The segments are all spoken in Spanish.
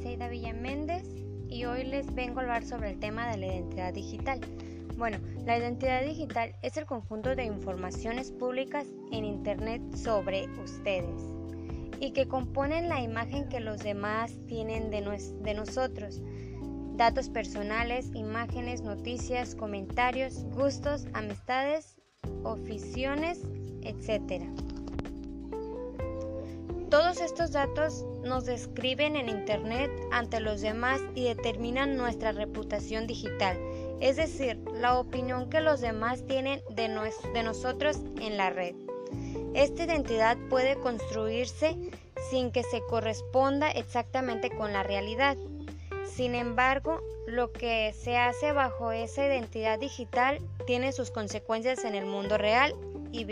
Briseida Villaméndez y hoy les vengo a hablar sobre el tema de la identidad digital. Bueno, la identidad digital es el conjunto de informaciones públicas en Internet sobre ustedes y que componen la imagen que los demás tienen de, de nosotros. Datos personales, imágenes, noticias, comentarios, gustos, amistades, aficiones, etc. Todos estos datos nos describen en Internet ante los demás y determinan nuestra reputación digital, es decir, la opinión que los demás tienen de, de nosotros en la red. Esta identidad puede construirse sin que se corresponda exactamente con la realidad. Sin embargo, lo que se hace bajo esa identidad digital tiene sus consecuencias en el mundo real y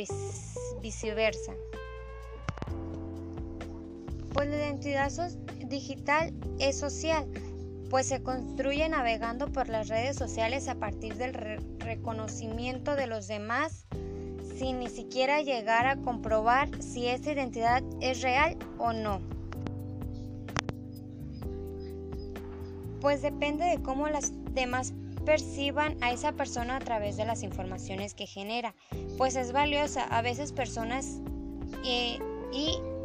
viceversa. Pues la identidad digital es social, pues se construye navegando por las redes sociales a partir del reconocimiento de los demás sin ni siquiera llegar a comprobar si esa identidad es real o no. Pues depende de cómo las demás perciban a esa persona a través de las informaciones que genera, pues es valiosa. A veces personas y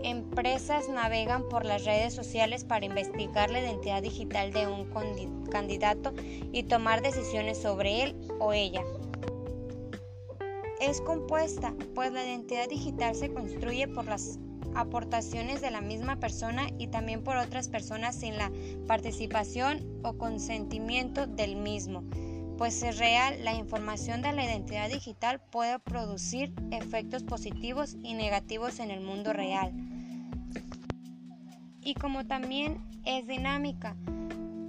empresas navegan por las redes sociales para investigar la identidad digital de un candidato y tomar decisiones sobre él o ella. Es compuesta, pues la identidad digital se construye por las aportaciones de la misma persona y también por otras personas sin la participación o consentimiento del mismo. Pues es real, la información de la identidad digital puede producir efectos positivos y negativos en el mundo real y como también es dinámica,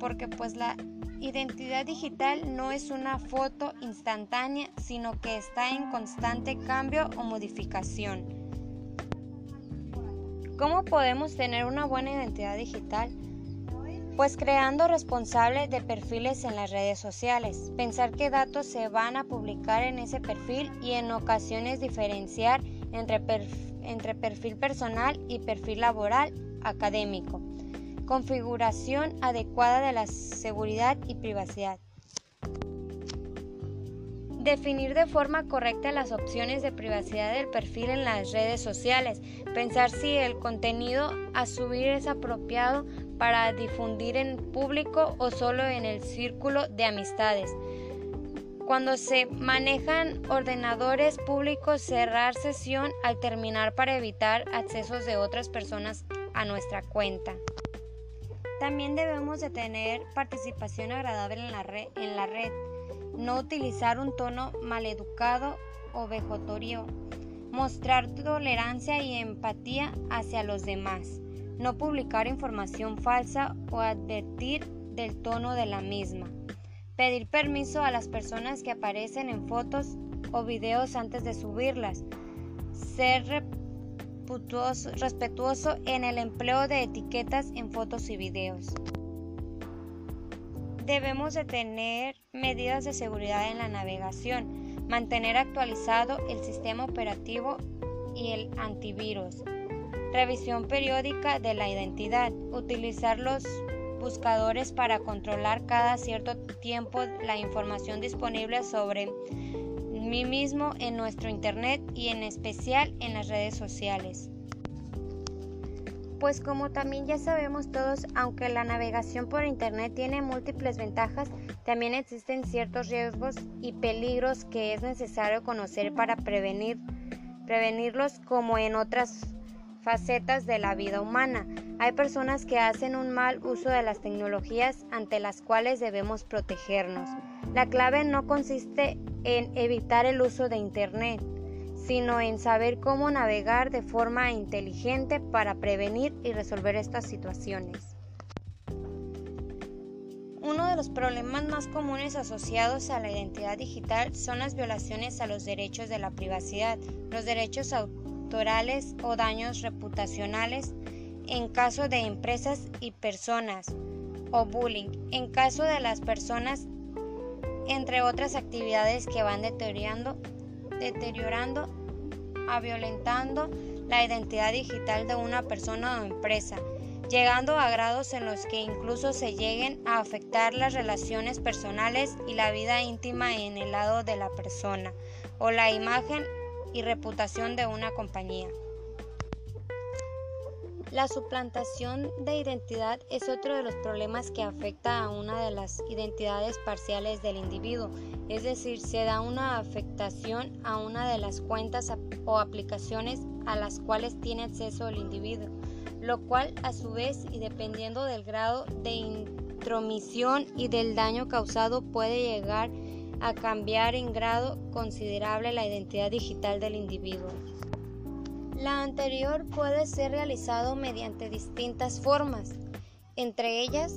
porque pues la identidad digital no es una foto instantánea, sino que está en constante cambio o modificación. ¿Cómo podemos tener una buena identidad digital? Pues creando responsables de perfiles en las redes sociales, pensar qué datos se van a publicar en ese perfil y en ocasiones diferenciar entre, entre perfil personal y perfil laboral académico. Configuración adecuada de la seguridad y privacidad. Definir de forma correcta las opciones de privacidad del perfil en las redes sociales. Pensar si el contenido a subir es apropiado para difundir en público o solo en el círculo de amistades. Cuando se manejan ordenadores públicos, cerrar sesión al terminar para evitar accesos de otras personas a nuestra cuenta. También debemos de tener participación agradable en la, red, no utilizar un tono maleducado o vejotorio, mostrar tolerancia y empatía hacia los demás, no publicar información falsa o advertir del tono de la misma, pedir permiso a las personas que aparecen en fotos o videos antes de subirlas, ser respetuoso en el empleo de etiquetas en fotos y videos. Debemos de tener medidas de seguridad en la navegación, mantener actualizado el sistema operativo y el antivirus, revisión periódica de la identidad, utilizar los buscadores para controlar cada cierto tiempo la información disponible sobre mí mismo en nuestro Internet y en especial en las redes sociales. Pues como también ya sabemos todos, aunque la navegación por Internet tiene múltiples ventajas, también existen ciertos riesgos y peligros que es necesario conocer para prevenir, prevenirlos como en otras facetas de la vida humana. Hay personas que hacen un mal uso de las tecnologías ante las cuales debemos protegernos. La clave no consiste en evitar el uso de Internet, sino en saber cómo navegar de forma inteligente para prevenir y resolver estas situaciones. Uno de los problemas más comunes asociados a la identidad digital son las violaciones a los derechos de la privacidad, los derechos autorales o daños reputacionales en caso de empresas y personas, o bullying en caso de las personas entre otras actividades que van deteriorando, deteriorando a violentando la identidad digital de una persona o empresa. llegando a grados en los que incluso se lleguen a afectar las relaciones personales y la vida íntima en el lado de la persona o la imagen y reputación de una compañía. La suplantación de identidad es otro de los problemas que afecta a una de las identidades parciales del individuo, es decir, se da una afectación a una de las cuentas o aplicaciones a las cuales tiene acceso el individuo, lo cual a su vez y dependiendo del grado de intromisión y del daño causado puede llegar a cambiar en grado considerable la identidad digital del individuo. La anterior puede ser realizado mediante distintas formas, entre ellas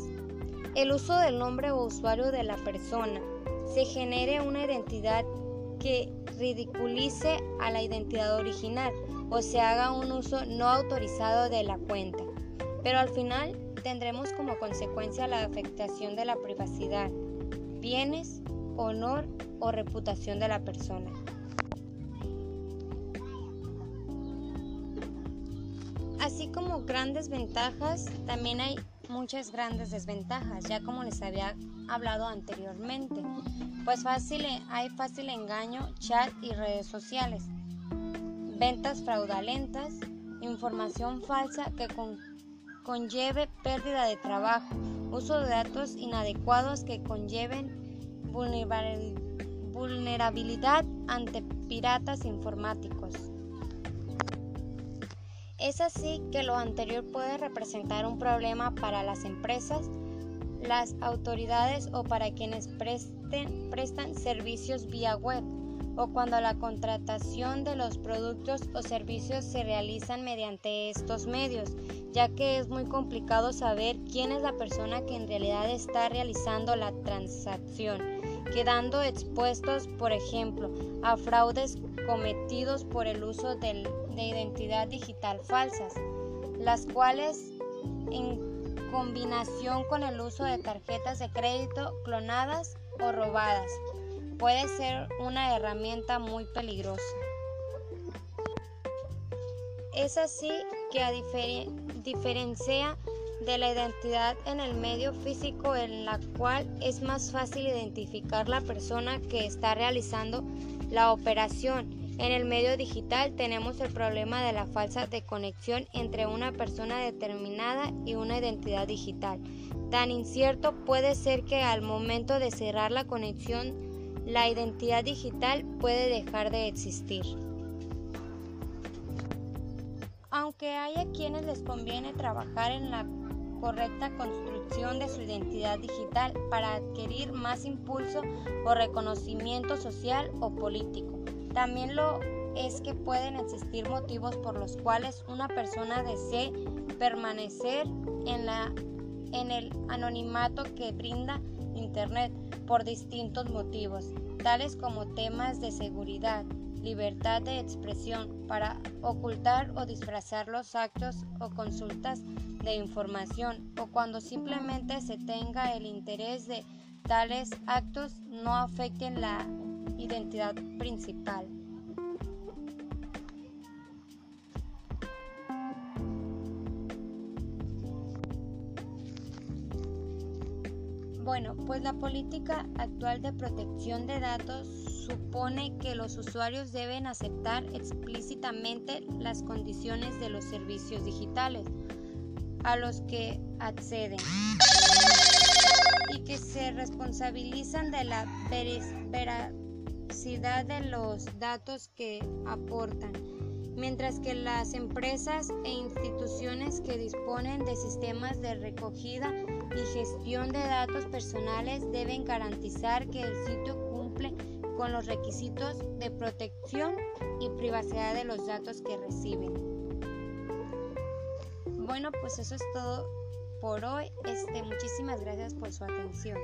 el uso del nombre o usuario de la persona. Se genere una identidad que ridiculice a la identidad original o se haga un uso no autorizado de la cuenta. Pero al final tendremos como consecuencia la afectación de la privacidad, bienes, honor o reputación de la persona. Así como grandes ventajas, también hay muchas grandes desventajas, ya como les había hablado anteriormente. Pues fácil, hay fácil engaño, chat y redes sociales, ventas fraudulentas, información falsa que conlleve pérdida de trabajo, uso de datos inadecuados que conlleven vulnerabilidad ante piratas informáticos. Es así que lo anterior puede representar un problema para las empresas, las autoridades o para quienes presten, prestan servicios vía web o cuando la contratación de los productos o servicios se realizan mediante estos medios, ya que es muy complicado saber quién es la persona que en realidad está realizando la transacción, quedando expuestos, por ejemplo, a fraudes cometidos por el uso del de identidad digital falsas, las cuales en combinación con el uso de tarjetas de crédito clonadas o robadas puede ser una herramienta muy peligrosa. Es así que a diferencia de la identidad en el medio físico en la cual es más fácil identificar la persona que está realizando la operación en el medio digital tenemos el problema de la falsa de conexión entre una persona determinada y una identidad digital. Tan incierto puede ser que al momento de cerrar la conexión, la identidad digital puede dejar de existir. Aunque hay a quienes les conviene trabajar en la correcta construcción de su identidad digital para adquirir más impulso o reconocimiento social o político. También lo es que pueden existir motivos por los cuales una persona desee permanecer en, la, en el anonimato que brinda Internet por distintos motivos, tales como temas de seguridad, libertad de expresión para ocultar o disfrazar los actos o consultas de información o cuando simplemente se tenga el interés de tales actos no afecten la identidad principal. Bueno, pues la política actual de protección de datos supone que los usuarios deben aceptar explícitamente las condiciones de los servicios digitales a los que acceden y que se responsabilizan de la veracidad de los datos que aportan, mientras que las empresas e instituciones que disponen de sistemas de recogida y gestión de datos personales deben garantizar que el sitio cumple con los requisitos de protección y privacidad de los datos que reciben. Bueno, pues eso es todo por hoy. Este, muchísimas gracias por su atención.